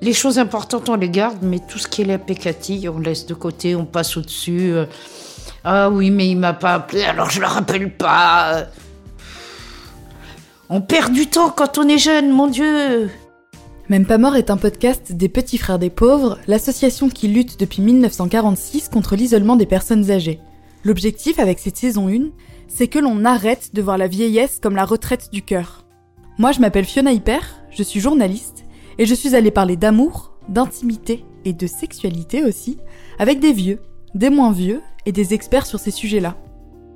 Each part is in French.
Les choses importantes, on les garde, mais tout ce qui est la pécatille, on laisse de côté, on passe au-dessus. Euh. Ah oui, mais il m'a pas appelé, alors je le rappelle pas. On perd du temps quand on est jeune, mon Dieu. Même pas mort est un podcast des Petits Frères des Pauvres, l'association qui lutte depuis 1946 contre l'isolement des personnes âgées. L'objectif avec cette saison 1, c'est que l'on arrête de voir la vieillesse comme la retraite du cœur. Moi, je m'appelle Fiona Hyper, je suis journaliste et je suis allée parler d'amour, d'intimité et de sexualité aussi, avec des vieux, des moins vieux et des experts sur ces sujets-là.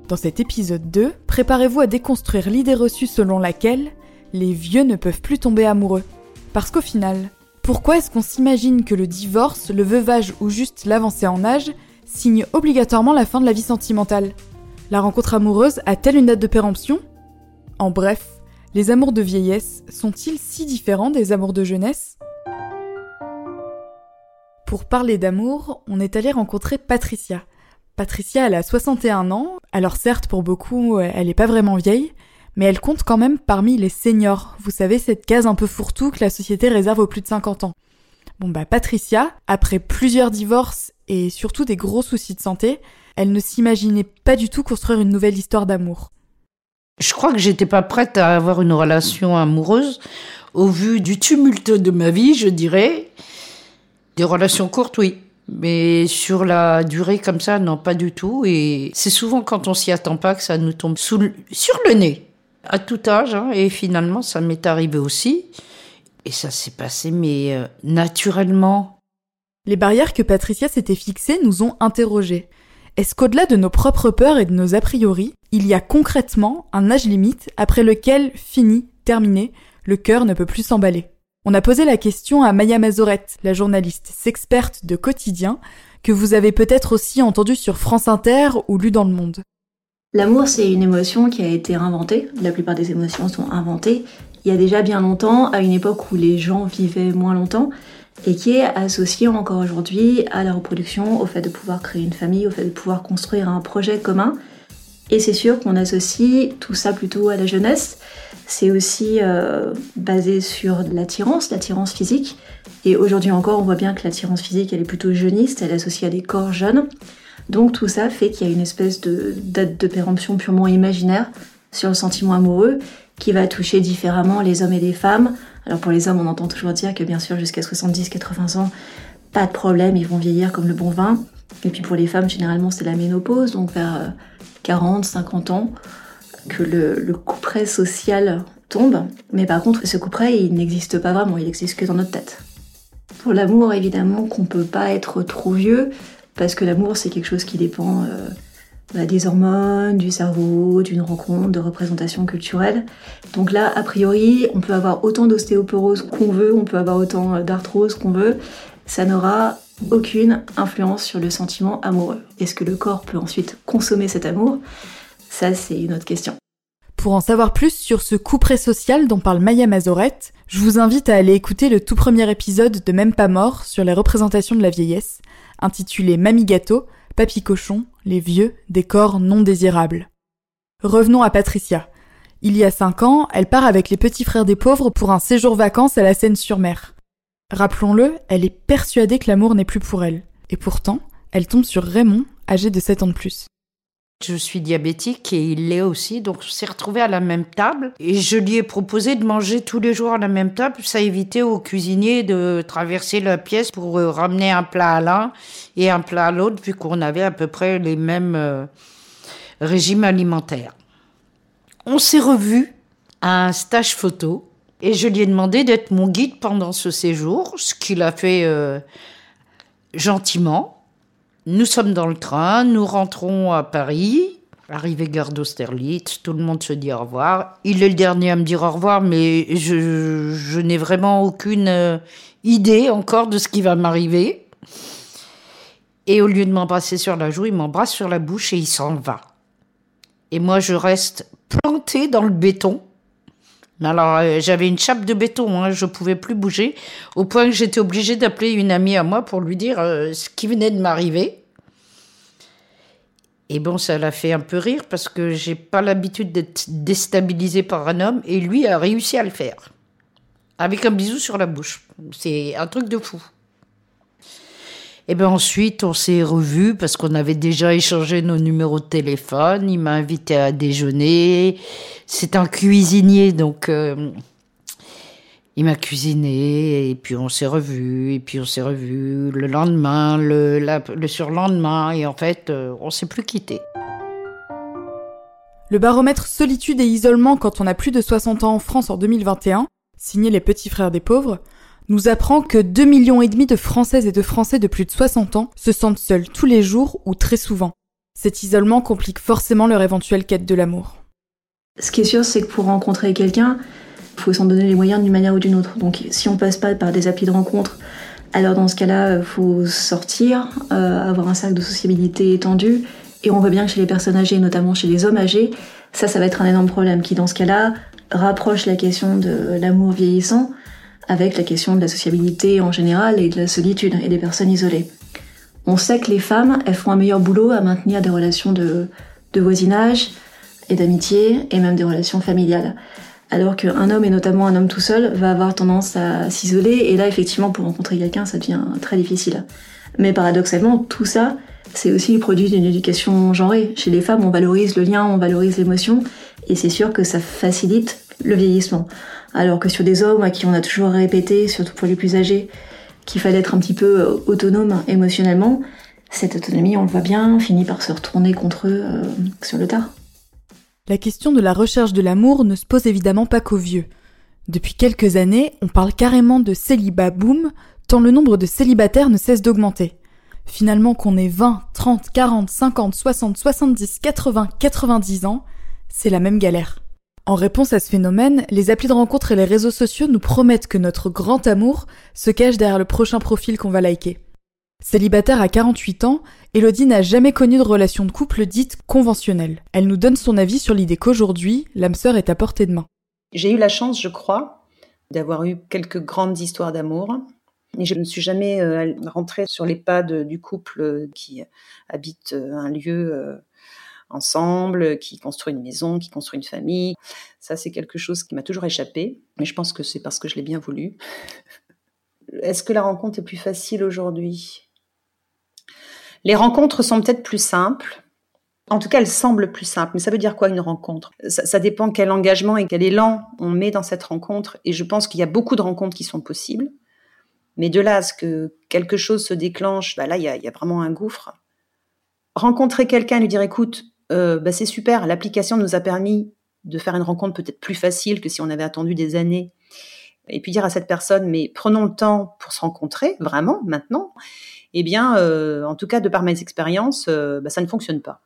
Dans cet épisode 2, préparez-vous à déconstruire l'idée reçue selon laquelle les vieux ne peuvent plus tomber amoureux. Parce qu'au final, pourquoi est-ce qu'on s'imagine que le divorce, le veuvage ou juste l'avancée en âge signe obligatoirement la fin de la vie sentimentale? La rencontre amoureuse a-t-elle une date de péremption? En bref, les amours de vieillesse sont-ils si différents des amours de jeunesse? Pour parler d'amour, on est allé rencontrer Patricia. Patricia, elle a 61 ans, alors certes pour beaucoup, elle n'est pas vraiment vieille, mais elle compte quand même parmi les seniors. Vous savez, cette case un peu fourre-tout que la société réserve aux plus de 50 ans. Bon bah Patricia, après plusieurs divorces et surtout des gros soucis de santé, elle ne s'imaginait pas du tout construire une nouvelle histoire d'amour. Je crois que j'étais pas prête à avoir une relation amoureuse au vu du tumulte de ma vie, je dirais. Des relations courtes, oui. Mais sur la durée comme ça, non, pas du tout. Et c'est souvent quand on s'y attend pas que ça nous tombe sur le nez. À tout âge, hein. et finalement, ça m'est arrivé aussi. Et ça s'est passé, mais euh, naturellement. Les barrières que Patricia s'était fixées nous ont interrogés. Est-ce qu'au-delà de nos propres peurs et de nos a priori, il y a concrètement un âge limite après lequel, fini, terminé, le cœur ne peut plus s'emballer? On a posé la question à Maya Mazorette, la journaliste sexperte de quotidien, que vous avez peut-être aussi entendu sur France Inter ou lu dans le monde. L'amour, c'est une émotion qui a été inventée. La plupart des émotions sont inventées il y a déjà bien longtemps, à une époque où les gens vivaient moins longtemps et qui est associé encore aujourd'hui à la reproduction, au fait de pouvoir créer une famille, au fait de pouvoir construire un projet commun. Et c'est sûr qu'on associe tout ça plutôt à la jeunesse. C'est aussi euh, basé sur l'attirance, l'attirance physique. Et aujourd'hui encore, on voit bien que l'attirance physique, elle est plutôt jeuniste, elle est associée à des corps jeunes. Donc tout ça fait qu'il y a une espèce de date de péremption purement imaginaire sur le sentiment amoureux qui va toucher différemment les hommes et les femmes alors pour les hommes, on entend toujours dire que bien sûr jusqu'à 70-80 ans, pas de problème, ils vont vieillir comme le bon vin. Et puis pour les femmes, généralement c'est la ménopause, donc vers 40, euh, 50 ans, que le, le couperet social tombe. Mais par contre, ce couperet, il n'existe pas vraiment, il existe que dans notre tête. Pour l'amour, évidemment qu'on peut pas être trop vieux, parce que l'amour c'est quelque chose qui dépend euh, des hormones, du cerveau, d'une rencontre, de représentation culturelle. Donc là, a priori, on peut avoir autant d'ostéoporose qu'on veut, on peut avoir autant d'arthrose qu'on veut. Ça n'aura aucune influence sur le sentiment amoureux. Est-ce que le corps peut ensuite consommer cet amour? Ça, c'est une autre question. Pour en savoir plus sur ce coup près social dont parle Maya Mazorette, je vous invite à aller écouter le tout premier épisode de Même pas mort sur les représentations de la vieillesse, intitulé Mamie Gâteau, Papy Cochon, les vieux, des corps non désirables. Revenons à Patricia. Il y a cinq ans, elle part avec les petits frères des pauvres pour un séjour vacances à la Seine-sur-Mer. Rappelons-le, elle est persuadée que l'amour n'est plus pour elle. Et pourtant, elle tombe sur Raymond, âgé de 7 ans de plus. Je suis diabétique et il l'est aussi, donc on s'est retrouvés à la même table. Et je lui ai proposé de manger tous les jours à la même table. Ça évitait au cuisinier de traverser la pièce pour euh, ramener un plat à l'un et un plat à l'autre, vu qu'on avait à peu près les mêmes euh, régimes alimentaires. On s'est revus à un stage photo et je lui ai demandé d'être mon guide pendant ce séjour, ce qu'il a fait euh, gentiment. Nous sommes dans le train, nous rentrons à Paris. Arrivé gare d'Austerlitz, tout le monde se dit au revoir. Il est le dernier à me dire au revoir, mais je, n'ai vraiment aucune euh, idée encore de ce qui va m'arriver. Et au lieu de m'embrasser sur la joue, il m'embrasse sur la bouche et il s'en va. Et moi, je reste plantée dans le béton. Alors, euh, j'avais une chape de béton, hein, je pouvais plus bouger, au point que j'étais obligée d'appeler une amie à moi pour lui dire euh, ce qui venait de m'arriver. Et bon, ça l'a fait un peu rire parce que j'ai pas l'habitude d'être déstabilisée par un homme et lui a réussi à le faire. avec un bisou sur la bouche. C'est un truc de fou. Et bien ensuite, on s'est revus parce qu'on avait déjà échangé nos numéros de téléphone. Il m'a invité à déjeuner. C'est un cuisinier, donc euh, il m'a cuisiné. Et puis on s'est revus. Et puis on s'est revus le lendemain, le, le surlendemain. Et en fait, euh, on s'est plus quitté. Le baromètre solitude et isolement quand on a plus de 60 ans en France en 2021, signé les petits frères des pauvres, nous apprend que 2 millions et demi de Françaises et de Français de plus de 60 ans se sentent seuls tous les jours ou très souvent. Cet isolement complique forcément leur éventuelle quête de l'amour. Ce qui est sûr, c'est que pour rencontrer quelqu'un, il faut s'en donner les moyens d'une manière ou d'une autre. Donc si on passe pas par des applis de rencontre, alors dans ce cas-là, il faut sortir, euh, avoir un cercle de sociabilité étendu. Et on voit bien que chez les personnes âgées, notamment chez les hommes âgés, ça, ça va être un énorme problème qui, dans ce cas-là, rapproche la question de l'amour vieillissant avec la question de la sociabilité en général et de la solitude et des personnes isolées. On sait que les femmes, elles font un meilleur boulot à maintenir des relations de, voisinage et d'amitié et même des relations familiales. Alors qu'un homme, et notamment un homme tout seul, va avoir tendance à s'isoler et là, effectivement, pour rencontrer quelqu'un, ça devient très difficile. Mais paradoxalement, tout ça, c'est aussi le produit d'une éducation genrée. Chez les femmes, on valorise le lien, on valorise l'émotion, et c'est sûr que ça facilite le vieillissement. Alors que sur des hommes à qui on a toujours répété, surtout pour les plus âgés, qu'il fallait être un petit peu euh, autonome émotionnellement, cette autonomie, on le voit bien, finit par se retourner contre eux sur le tard. La question de la recherche de l'amour ne se pose évidemment pas qu'aux vieux. Depuis quelques années, on parle carrément de célibat boom, tant le nombre de célibataires ne cesse d'augmenter. Finalement, qu'on ait 20, 30, 40, 50, 60, 70, 80, 90 ans, c'est la même galère. En réponse à ce phénomène, les applis de rencontre et les réseaux sociaux nous promettent que notre grand amour se cache derrière le prochain profil qu'on va liker. Célibataire à 48 ans, Elodie n'a jamais connu de relation de couple dite conventionnelle. Elle nous donne son avis sur l'idée qu'aujourd'hui, l'âme sœur est à portée de main. J'ai eu la chance, je crois, d'avoir eu quelques grandes histoires d'amour. Et je ne suis jamais euh, rentrée sur les pas du couple qui habite euh, un lieu euh, ensemble, qui construit une maison, qui construit une famille. Ça, c'est quelque chose qui m'a toujours échappé, mais je pense que c'est parce que je l'ai bien voulu. Est-ce que la rencontre est plus facile aujourd'hui? Les rencontres sont peut-être plus simples. En tout cas, elles semblent plus simples. Mais ça veut dire quoi une rencontre? Ça, dépend quel engagement et quel élan on met dans cette rencontre. Et je pense qu'il y a beaucoup de rencontres qui sont possibles. Mais de là à ce que quelque chose se déclenche, bah là, il y, y a vraiment un gouffre. Rencontrer quelqu'un, lui dire écoute, euh, bah, c'est super. L'application nous a permis de faire une rencontre peut-être plus facile que si on avait attendu des années. Et puis dire à cette personne, mais prenons le temps pour se rencontrer, vraiment, maintenant. Eh bien, euh, en tout cas, de par mes expériences, euh, bah, ça ne fonctionne pas.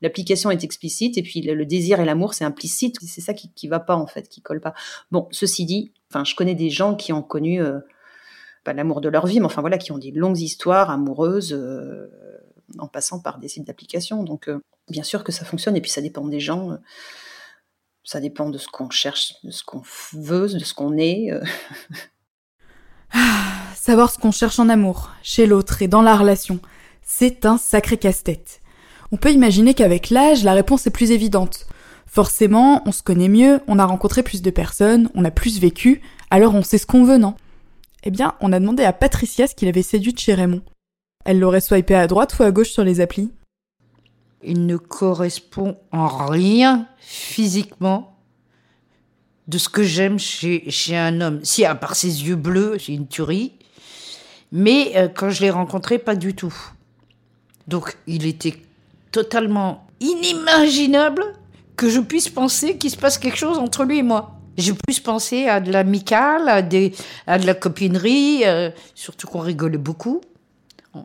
L'application est explicite et puis le, désir et l'amour, c'est implicite. C'est ça qui, qui va pas, en fait, qui colle pas. Bon, ceci dit, enfin, je connais des gens qui ont connu pas l'amour de leur vie, mais enfin voilà, qui ont des longues histoires amoureuses en passant par des sites d'application. Donc, bien sûr que ça fonctionne, et puis ça dépend des gens. Euh, ça dépend de ce qu'on cherche, de ce qu'on veut, de ce qu'on est. Euh. Ah, savoir ce qu'on cherche en amour, chez l'autre et dans la relation, c'est un sacré casse-tête. On peut imaginer qu'avec l'âge, la réponse est plus évidente. Forcément, on se connaît mieux, on a rencontré plus de personnes, on a plus vécu, alors on sait ce qu'on veut, non? Eh bien, on a demandé à Patricia ce qu'il avait séduit chez Raymond. Elle l'aurait swipé à droite ou à gauche sur les applis il ne correspond en rien physiquement de ce que j'aime chez, chez un homme. Si, à part ses yeux bleus, c'est une tuerie. Mais euh, quand je l'ai rencontré, pas du tout. Donc, il était totalement inimaginable que je puisse penser qu'il se passe quelque chose entre lui et moi. Je puisse penser à de l'amical, à, à de la copinerie, euh, surtout qu'on rigolait beaucoup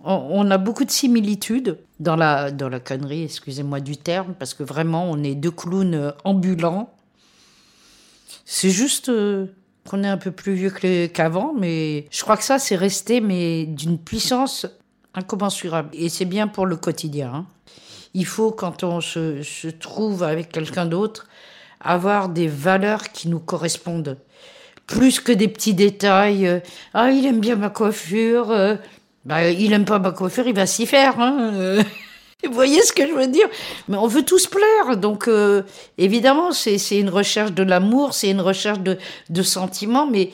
on, a beaucoup de similitudes dans la, dans la connerie, excusez-moi du terme, parce que vraiment, on est deux clowns euh, ambulants. C'est juste euh, qu'on est un peu plus vieux qu'avant, mais je crois que ça, c'est resté, mais d'une puissance incommensurable. Et c'est bien pour le quotidien. Hein. Il faut, quand on se, se trouve avec quelqu'un d'autre, avoir des valeurs qui nous correspondent. Plus que des petits détails. Euh, ah, il aime bien ma coiffure. Bah, il aime pas ma coiffure, il va s'y faire. Hein. Euh, vous voyez ce que je veux dire? Mais on veut tous plaire, donc euh, évidemment, c'est une recherche de l'amour, c'est une recherche de, de sentiments, mais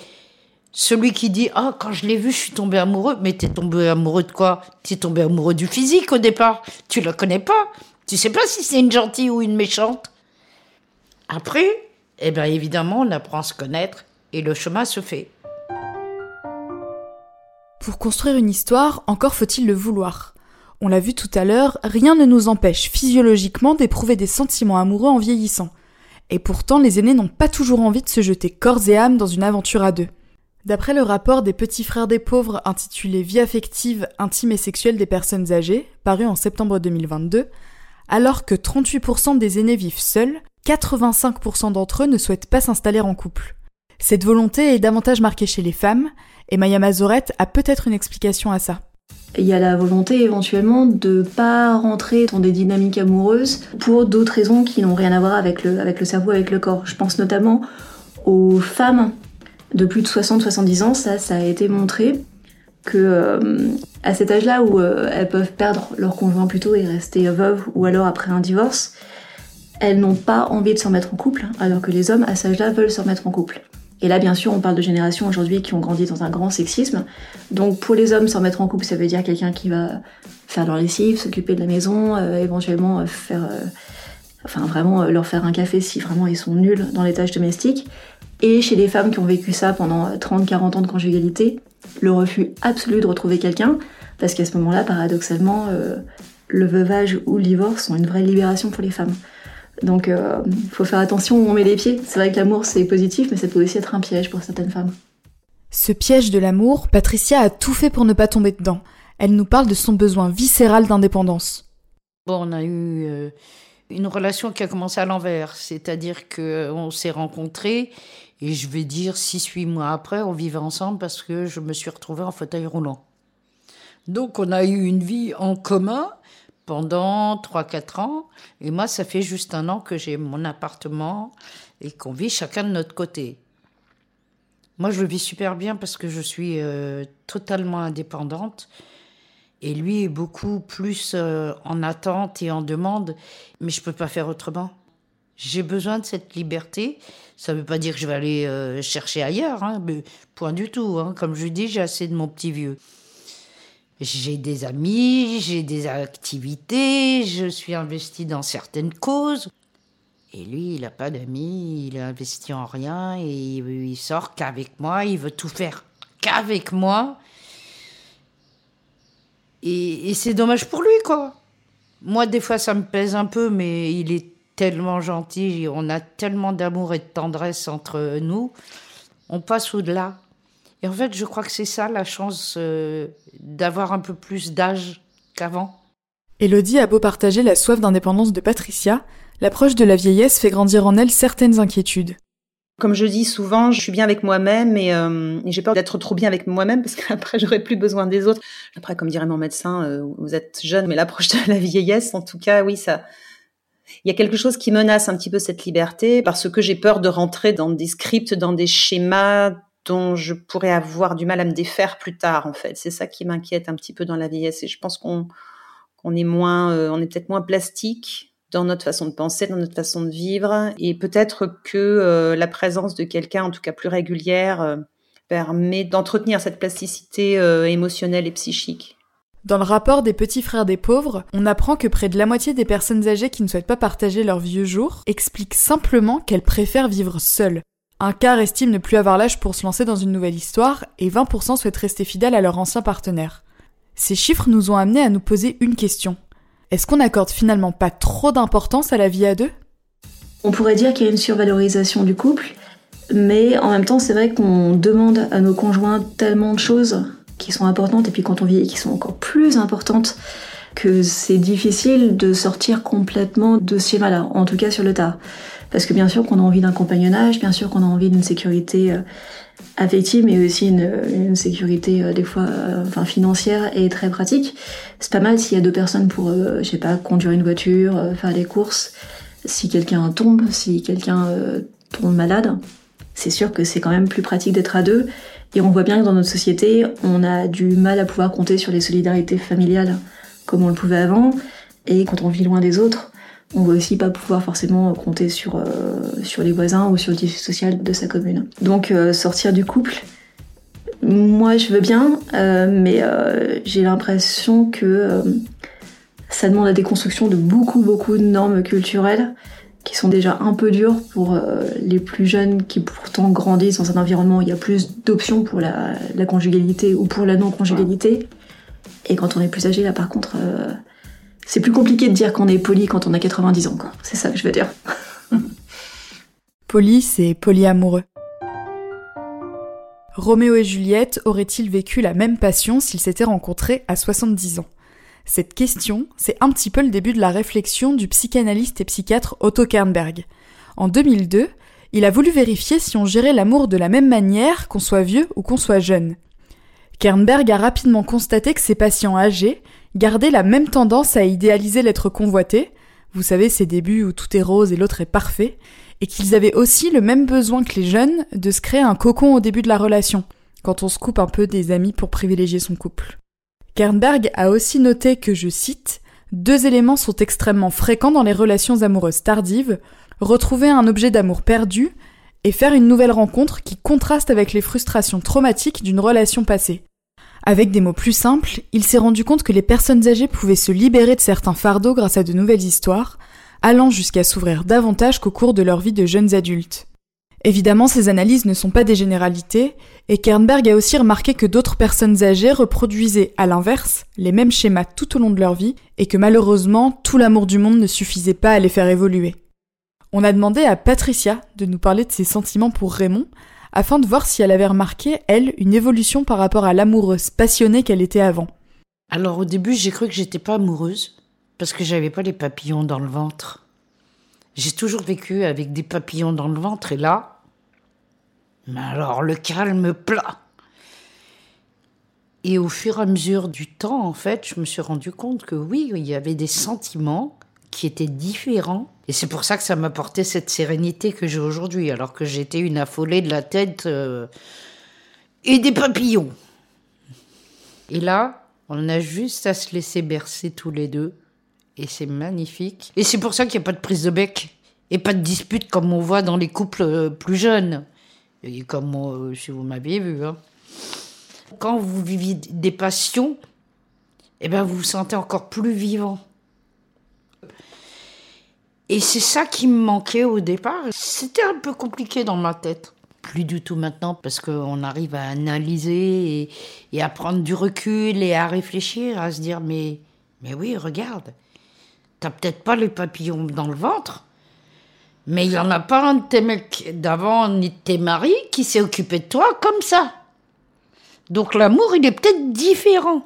Celui qui dit Ah, quand je l'ai vu, je suis tombé amoureux. Mais t'es tombé amoureux de quoi? T'es tombé amoureux du physique au départ. Tu la connais pas. Tu sais pas si c'est une gentille ou une méchante. Après, eh bien évidemment, on apprend à se connaître et le chemin se fait. Pour construire une histoire, encore faut-il le vouloir. On l'a vu tout à l'heure, rien ne nous empêche physiologiquement d'éprouver des sentiments amoureux en vieillissant. Et pourtant, les aînés n'ont pas toujours envie de se jeter corps et âme dans une aventure à deux. D'après le rapport des petits frères des pauvres intitulé Vie affective, intime et sexuelle des personnes âgées, paru en septembre 2022, alors que 38% des aînés vivent seuls, 85% d'entre eux ne souhaitent pas s'installer en couple. Cette volonté est davantage marquée chez les femmes, et Maya Mazorette a peut-être une explication à ça. Il y a la volonté éventuellement de pas rentrer dans des dynamiques amoureuses pour d'autres raisons qui n'ont rien à voir avec le, avec le cerveau, avec le corps. Je pense notamment aux femmes de plus de 60-70 ans, ça, ça a été montré que euh, à cet âge-là où euh, elles peuvent perdre leur conjoint plus tôt et rester veuves ou alors après un divorce, elles n'ont pas envie de s'en mettre en couple, alors que les hommes à cet âge-là veulent s'en mettre en couple. Et là, bien sûr, on parle de générations aujourd'hui qui ont grandi dans un grand sexisme. Donc, pour les hommes, s'en mettre en couple, ça veut dire quelqu'un qui va faire leur lessive, s'occuper de la maison, euh, éventuellement euh, faire, euh, enfin vraiment leur faire un café si vraiment ils sont nuls dans les tâches domestiques. Et chez les femmes qui ont vécu ça pendant 30-40 ans de conjugalité, le refus absolu de retrouver quelqu'un, parce qu'à ce moment-là, paradoxalement, le veuvage ou le divorce sont une vraie libération pour les femmes. Donc il euh, faut faire attention où on met les pieds. C'est vrai que l'amour c'est positif, mais ça peut aussi être un piège pour certaines femmes. Ce piège de l'amour, Patricia a tout fait pour ne pas tomber dedans. Elle nous parle de son besoin viscéral d'indépendance. Bon, on a eu euh, une relation qui a commencé à l'envers, c'est-à-dire qu'on euh, s'est rencontrés et je vais dire 6-8 mois après, on vivait ensemble parce que je me suis retrouvée en fauteuil roulant. Donc on a eu une vie en commun, pendant 3-4 ans. Et moi, ça fait juste un an que j'ai mon appartement et qu'on vit chacun de notre côté. Moi, je le vis super bien parce que je suis euh, totalement indépendante. Et lui est beaucoup plus euh, en attente et en demande, mais je peux pas faire autrement. J'ai besoin de cette liberté. Ça ne veut pas dire que je vais aller euh, chercher ailleurs, hein, mais point du tout. Hein. Comme je dis, j'ai assez de mon petit vieux. J'ai des amis, j'ai des activités, je suis investi dans certaines causes. Et lui, il n'a pas d'amis, il est investi en rien et il sort qu'avec moi, il veut tout faire qu'avec moi. Et, et c'est dommage pour lui, quoi. Moi, des fois, ça me pèse un peu, mais il est tellement gentil, on a tellement d'amour et de tendresse entre nous. On passe au-delà. Et en fait, je crois que c'est ça la chance euh, d'avoir un peu plus d'âge qu'avant. Elodie a beau partager la soif d'indépendance de Patricia, l'approche de la vieillesse fait grandir en elle certaines inquiétudes. Comme je dis souvent, je suis bien avec moi-même et, euh, j'ai peur d'être trop bien avec moi-même parce qu'après j'aurai plus besoin des autres. Après, comme dirait mon médecin, euh, vous êtes jeune, mais l'approche de la vieillesse, en tout cas, oui, ça, il y a quelque chose qui menace un petit peu cette liberté parce que j'ai peur de rentrer dans des scripts, dans des schémas dont je pourrais avoir du mal à me défaire plus tard en fait. C'est ça qui m'inquiète un petit peu dans la vieillesse et je pense qu'on est moins, euh, on est peut-être moins plastique dans notre façon de penser, dans notre façon de vivre et peut-être que euh, la présence de quelqu'un, en tout cas plus régulière, euh, permet d'entretenir cette plasticité émotionnelle et psychique. Dans le rapport des petits frères des pauvres, on apprend que près de la moitié des personnes âgées qui ne souhaitent pas partager leurs vieux jours expliquent simplement qu'elles préfèrent vivre seules. Un quart estime ne plus avoir l'âge pour se lancer dans une nouvelle histoire et 20% souhaitent rester fidèles à leur ancien partenaire. Ces chiffres nous ont amenés à nous poser une question. Est-ce qu'on n'accorde finalement pas trop d'importance à la vie à deux? On pourrait dire qu'il y a une survalorisation du couple, mais en même temps c'est vrai qu'on demande à nos conjoints tellement de choses qui sont importantes et puis quand on vit qui sont encore plus importantes que c'est difficile de sortir complètement de ce schéma-là, en tout cas sur le tas. Parce que bien sûr qu'on a envie d'un compagnonnage, bien sûr qu'on a envie d'une sécurité euh, affective, mais aussi une, sécurité euh, des fois euh, enfin, financière et très pratique. C'est pas mal s'il y a deux personnes pour, je sais pas, conduire une voiture, faire des courses. Si quelqu'un tombe, si quelqu'un tombe malade, c'est sûr que c'est quand même plus pratique d'être à deux. Et on voit bien que dans notre société, on a du mal à pouvoir compter sur les solidarités familiales comme on le pouvait avant. Et quand on vit loin des autres, on va aussi pas pouvoir forcément compter sur, euh, sur les voisins ou sur le tissu social de sa commune. Donc euh, sortir du couple, Moi, je veux bien, euh, mais j'ai l'impression que ça demande la déconstruction de beaucoup, beaucoup de normes culturelles qui sont déjà un peu dures pour les plus jeunes qui pourtant grandissent dans un environnement où il y a plus d'options pour la, la, conjugalité ou pour la non-conjugalité. Et quand on est plus âgé, là, par contre, c'est plus compliqué de dire qu'on est poli quand on a 90 ans, C'est ça que je veux dire. poli, c'est polyamoureux. Roméo et Juliette auraient-ils vécu la même passion s'ils s'étaient rencontrés à 70 ans? Cette question, c'est un petit peu le début de la réflexion du psychanalyste et psychiatre Otto Kernberg. En 2002, il a voulu vérifier si on gérait l'amour de la même manière qu'on soit vieux ou qu'on soit jeune. Kernberg a rapidement constaté que ses patients âgés gardaient la même tendance à idéaliser l'être convoité, vous savez ces débuts où tout est rose et l'autre est parfait, et qu'ils avaient aussi le même besoin que les jeunes de se créer un cocon au début de la relation, quand on se coupe un peu des amis pour privilégier son couple. Kernberg a aussi noté que, je cite, deux éléments sont extrêmement fréquents dans les relations amoureuses tardives, retrouver un objet d'amour perdu et faire une nouvelle rencontre qui contraste avec les frustrations traumatiques d'une relation passée. Avec des mots plus simples, il s'est rendu compte que les personnes âgées pouvaient se libérer de certains fardeaux grâce à de nouvelles histoires, allant jusqu'à s'ouvrir davantage qu'au cours de leur vie de jeunes adultes. Évidemment, ces analyses ne sont pas des généralités, et Kernberg a aussi remarqué que d'autres personnes âgées reproduisaient, à l'inverse, les mêmes schémas tout au long de leur vie, et que malheureusement, tout l'amour du monde ne suffisait pas à les faire évoluer. On a demandé à Patricia de nous parler de ses sentiments pour Raymond, afin de voir si elle avait remarqué, elle, une évolution par rapport à l'amoureuse passionnée qu'elle était avant. Alors au début, j'ai cru que j'étais pas amoureuse parce que j'avais pas les papillons dans le ventre. J'ai toujours vécu avec des papillons dans le ventre et là, mais alors le calme plat. Et au fur et à mesure du temps, en fait, je me suis rendu compte que oui, il y avait des sentiments qui étaient différents. Et c'est pour ça que ça m'a apporté cette sérénité que j'ai aujourd'hui, alors que j'étais une affolée de la tête euh, et des papillons. Et là, on a juste à se laisser bercer tous les deux et c'est magnifique. Et c'est pour ça qu'il n'y a pas de prise de bec et pas de dispute comme on voit dans les couples euh, plus jeunes. Et comme moi, si vous m'aviez vu. Hein. Quand vous vivez des passions, eh ben vous vous sentez encore plus vivant. Et c'est ça qui me manquait au départ. C'était un peu compliqué dans ma tête. Plus du tout maintenant parce qu'on arrive à analyser et, et, à prendre du recul et à réfléchir, à se dire mais, mais oui, regarde, t'as peut-être pas les papillons dans le ventre, mais il y en a pas un de tes mecs d'avant ni de tes maris qui s'est occupé de toi comme ça. Donc l'amour, il est peut-être différent.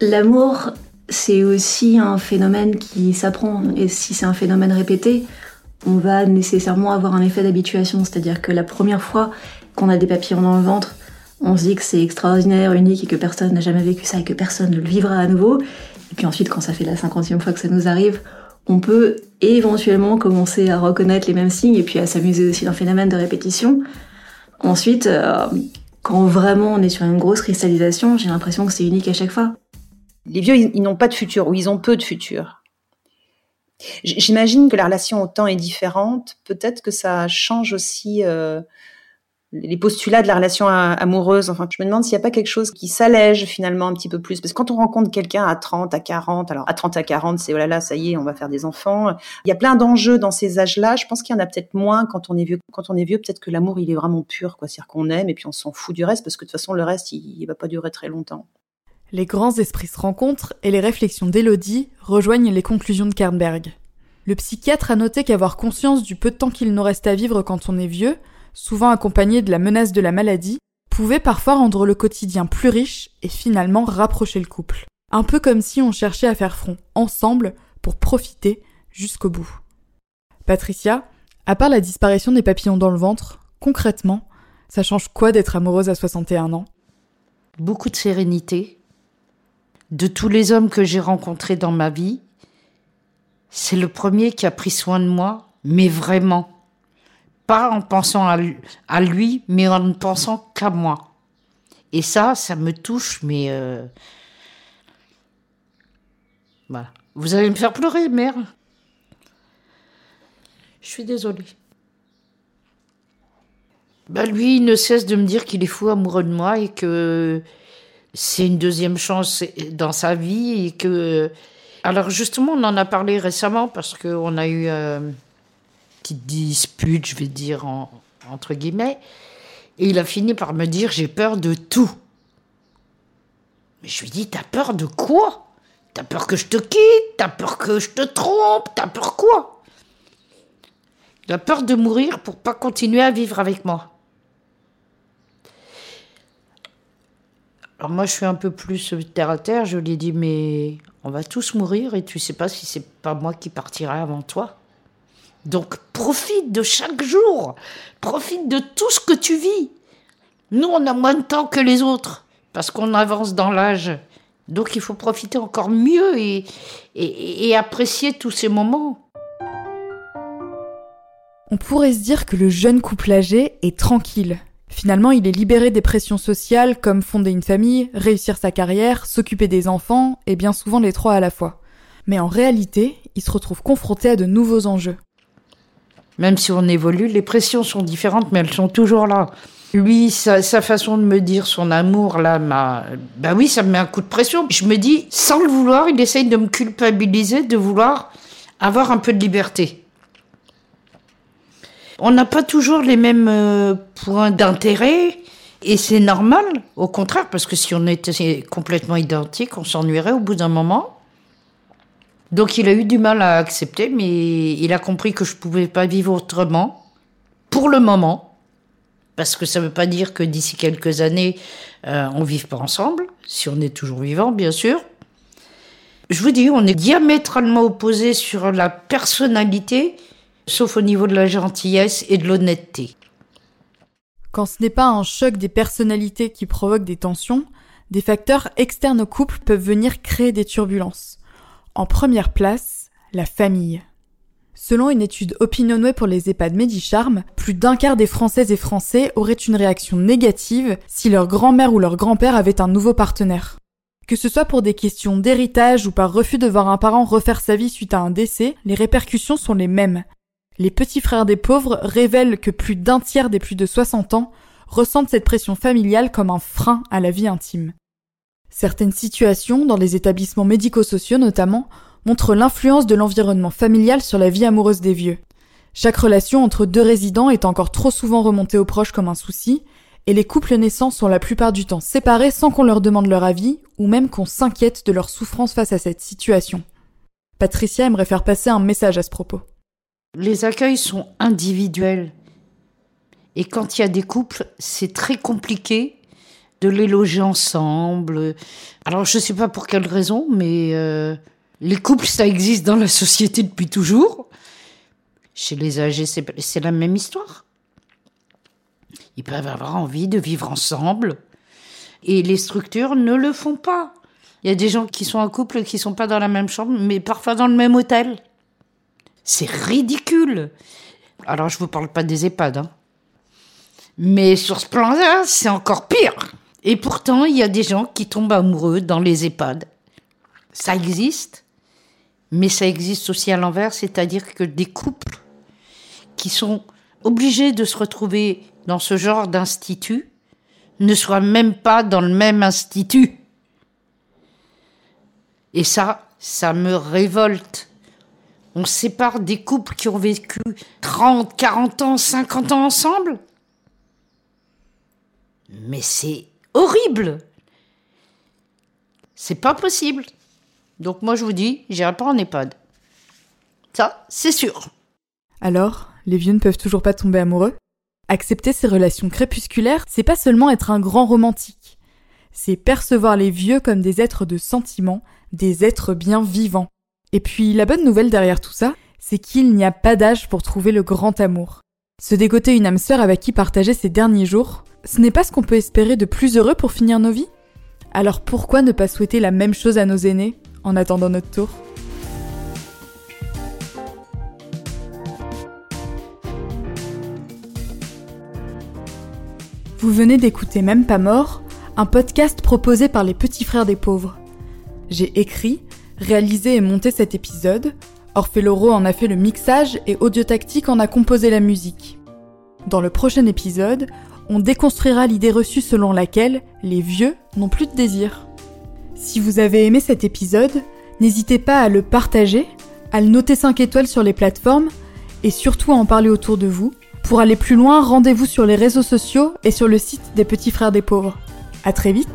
L'amour, c'est aussi un phénomène qui s'apprend. Et si c'est un phénomène répété, on va nécessairement avoir un effet d'habituation. C'est-à-dire que la première fois qu'on a des papillons dans le ventre, on se dit que c'est extraordinaire, unique et que personne n'a jamais vécu ça et que personne ne le vivra à nouveau. Et puis ensuite, quand ça fait la cinquantième fois que ça nous arrive, on peut éventuellement commencer à reconnaître les mêmes signes et puis à s'amuser aussi d'un phénomène de répétition. Ensuite, euh, quand vraiment on est sur une grosse cristallisation, j'ai l'impression que c'est unique à chaque fois. Les vieux, ils, n'ont pas de futur ou ils ont peu de futur. J'imagine que la relation au temps est différente. Peut-être que ça change aussi euh, les postulats de la relation amoureuse. Enfin, je me demande s'il n'y a pas quelque chose qui s'allège finalement un petit peu plus. Parce que quand on rencontre quelqu'un à 30, à 40, alors à 30, à 40, c'est oh là là, ça y est, on va faire des enfants. Il y a plein d'enjeux dans ces âges-là. Je pense qu'il y en a peut-être moins quand on est vieux. Quand on est vieux, peut-être que l'amour, il est vraiment pur. C'est-à-dire qu'on aime et puis on s'en fout du reste parce que de toute façon, le reste, il, il va pas durer très longtemps. Les grands esprits se rencontrent et les réflexions d'Elodie rejoignent les conclusions de Kernberg. Le psychiatre a noté qu'avoir conscience du peu de temps qu'il nous reste à vivre quand on est vieux souvent accompagné de la menace de la maladie, pouvait parfois rendre le quotidien plus riche et finalement rapprocher le couple. Un peu comme si on cherchait à faire front ensemble pour profiter jusqu'au bout. Patricia, à part la disparition des papillons dans le ventre, concrètement, ça change quoi d'être amoureuse à 61 ans? Beaucoup de sérénité. De tous les hommes que j'ai rencontrés dans ma vie, c'est le premier qui a pris soin de moi, mais vraiment pas en pensant à lui, mais en ne pensant qu'à moi. Et ça, ça me touche, mais... Euh, voilà. Vous allez me faire pleurer, mère. Je suis désolée. Bah lui, il ne cesse de me dire qu'il est fou amoureux de moi et que c'est une deuxième chance dans sa vie que... Alors justement, on en a parlé récemment parce qu'on a eu euh, une petite dispute, je vais dire, entre guillemets. Et il a fini par me dire, j'ai peur de tout. Mais je lui dis, t'as peur de quoi? T'as peur que je te quitte? T'as peur que je te trompe? T'as peur quoi? Il peur de mourir pour pas continuer à vivre avec moi. Alors moi, je suis un peu plus terre à terre. Je lui ai dit, mais on va tous mourir et tu sais pas si c'est pas moi qui partirai avant toi. Donc profite de chaque jour. Profite de tout ce que tu vis. Nous, on a moins de temps que les autres parce qu'on avance dans l'âge. Donc il faut profiter encore mieux et, et, apprécier tous ces moments. On pourrait se dire que le jeune couple âgé est tranquille. Finalement, il est libéré des pressions sociales comme fonder une famille, réussir sa carrière, s'occuper des enfants, et bien souvent les trois à la fois. Mais en réalité, il se retrouve confronté à de nouveaux enjeux. Même si on évolue, les pressions sont différentes, mais elles sont toujours là. Lui, sa, façon de me dire son amour, là, m'a. Ben oui, ça me met un coup de pression. Je me dis, sans le vouloir, il essaye de me culpabiliser, de vouloir avoir un peu de liberté. On n'a pas toujours les mêmes euh, points d'intérêt, et c'est normal, au contraire, parce que si on était complètement identiques, on s'ennuierait au bout d'un moment. Donc il a eu du mal à accepter, mais il a compris que je ne pouvais pas vivre autrement, pour le moment parce que ça ne veut pas dire que d'ici quelques années, euh, on ne vive pas ensemble, si on est toujours vivant, bien sûr. Je vous dis, on est diamétralement opposés sur la personnalité, sauf au niveau de la gentillesse et de l'honnêteté. Quand ce n'est pas un choc des personnalités qui provoque des tensions, des facteurs externes au couple peuvent venir créer des turbulences. En première place, la famille. Selon une étude Opinionway pour les EHPAD Medicharm, plus d'un quart des Françaises et Français auraient une réaction négative si leur grand-mère ou leur grand-père avait un nouveau partenaire. Que ce soit pour des questions d'héritage ou par refus de voir un parent refaire sa vie suite à un décès, les répercussions sont les mêmes. Les petits frères des pauvres révèlent que plus d'un tiers des plus de 60 ans ressentent cette pression familiale comme un frein à la vie intime. Certaines situations, dans les établissements médico-sociaux notamment, montre l'influence de l'environnement familial sur la vie amoureuse des vieux. Chaque relation entre deux résidents est encore trop souvent remontée aux proches comme un souci, et les couples naissants sont la plupart du temps séparés sans qu'on leur demande leur avis, ou même qu'on s'inquiète de leur souffrance face à cette situation. Patricia aimerait faire passer un message à ce propos. Les accueils sont individuels. Et quand il y a des couples, c'est très compliqué de les loger ensemble. Alors je ne sais pas pour quelle raison, mais euh, les couples, ça existe dans la société depuis toujours. Chez les âgés, c'est la même histoire. Ils peuvent avoir envie de vivre ensemble. Et les structures ne le font pas. Il y a des gens qui sont en couple qui sont pas dans la même chambre, mais parfois dans le même hôtel. C'est ridicule. Alors, je vous parle pas des EHPAD, hein. Mais sur ce plan-là, c'est encore pire. Et pourtant, il y a des gens qui tombent amoureux dans les EHPAD. Ça existe. Mais ça existe aussi à l'envers, c'est-à-dire que des couples qui sont obligés de se retrouver dans ce genre d'institut ne soient même pas dans le même institut. Et ça, ça me révolte. On sépare des couples qui ont vécu 30, 40 ans, 50 ans ensemble? Mais c'est horrible. C'est pas possible. Donc moi je vous dis, j'irai pas en EHPAD. Ça, c'est sûr. Alors, les vieux ne peuvent toujours pas tomber amoureux? Accepter ces relations crépusculaires, c'est pas seulement être un grand romantique. C'est percevoir les vieux comme des êtres de sentiment, des êtres bien vivants. Et puis la bonne nouvelle derrière tout ça, c'est qu'il n'y a pas d'âge pour trouver le grand amour. Se dégoter une âme sœur avec qui partager ses derniers jours, ce n'est pas ce qu'on peut espérer de plus heureux pour finir nos vies? Alors pourquoi ne pas souhaiter la même chose à nos aînés en attendant notre tour? Vous venez d'écouter Même pas mort, un podcast proposé par les petits frères des pauvres. J'ai écrit, réalisé et monté cet épisode. Orpheloro en a fait le mixage et Audio Tactique en a composé la musique. Dans le prochain épisode, on déconstruira l'idée reçue selon laquelle les vieux n'ont plus de désir. Si vous avez aimé cet épisode, n'hésitez pas à le partager, à le noter 5 étoiles sur les plateformes et surtout à en parler autour de vous. Pour aller plus loin, rendez-vous sur les réseaux sociaux et sur le site des Petits Frères des Pauvres. À très vite